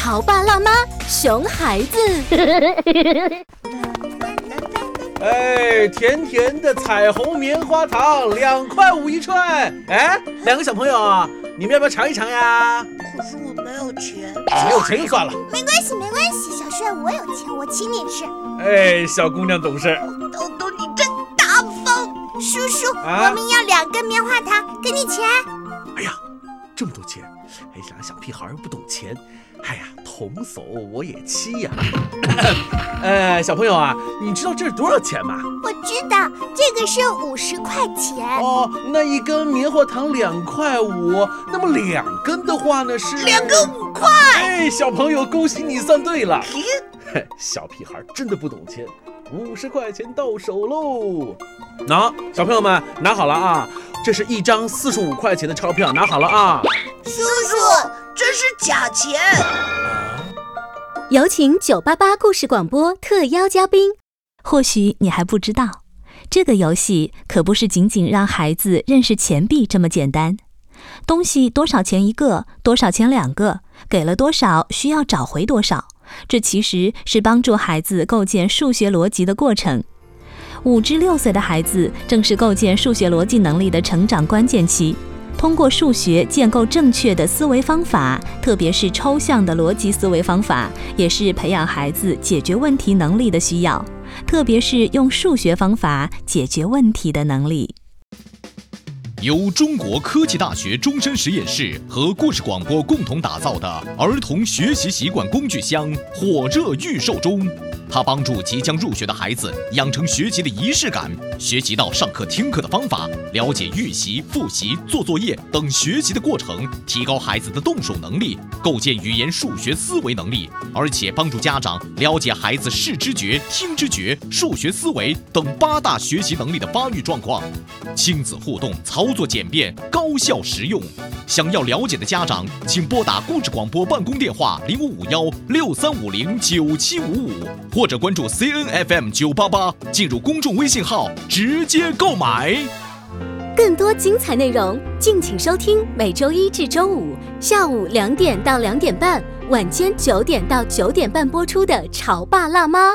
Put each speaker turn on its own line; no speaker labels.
潮爸辣妈熊孩子。
哎，甜甜的彩虹棉花糖，两块五一串。哎，两个小朋友啊，你们要不要尝一尝呀？
可是我没有钱。
没有钱就算了。
没关系，没关系，小帅，我有钱，我请你吃。
哎，小姑娘懂事。
豆豆，你真大方。
叔叔，我们要两根棉花糖，给你钱。
哎呀，这么多钱！哎，两个小屁孩又不懂钱。哎呀，童叟我也欺呀！哎，小朋友啊，你知道这是多少钱吗？
我知道，这个是五十块钱。
哦，那一根棉花糖两块五，那么两根的话呢是
两根五块。
哎，小朋友，恭喜你算对了。嘿，小屁孩真的不懂钱，五十块钱到手喽。拿，小朋友们拿好了啊，这是一张四十五块钱的钞票，拿好了啊。
叔叔。这是假钱！
有请九八八故事广播特邀嘉宾。或许你还不知道，这个游戏可不是仅仅让孩子认识钱币这么简单。东西多少钱一个？多少钱两个？给了多少？需要找回多少？这其实是帮助孩子构建数学逻辑的过程。五至六岁的孩子正是构建数学逻辑能力的成长关键期。通过数学建构正确的思维方法，特别是抽象的逻辑思维方法，也是培养孩子解决问题能力的需要，特别是用数学方法解决问题的能力。
由中国科技大学终身实验室和故事广播共同打造的儿童学习习惯工具箱火热预售中。它帮助即将入学的孩子养成学习的仪式感，学习到上课听课的方法，了解预习、复习、做作业等学习的过程，提高孩子的动手能力，构建语言数学思维能力，而且帮助家长了解孩子视知觉、听知觉、数学思维等八大学习能力的发育状况。亲子互动，操作简便，高效实用。想要了解的家长，请拨打故事广播办公电话零五五幺六三五零九七五五。或者关注 C N F M 九八八，进入公众微信号直接购买。
更多精彩内容，敬请收听每周一至周五下午两点到两点半，晚间九点到九点半播出的《潮爸辣妈》。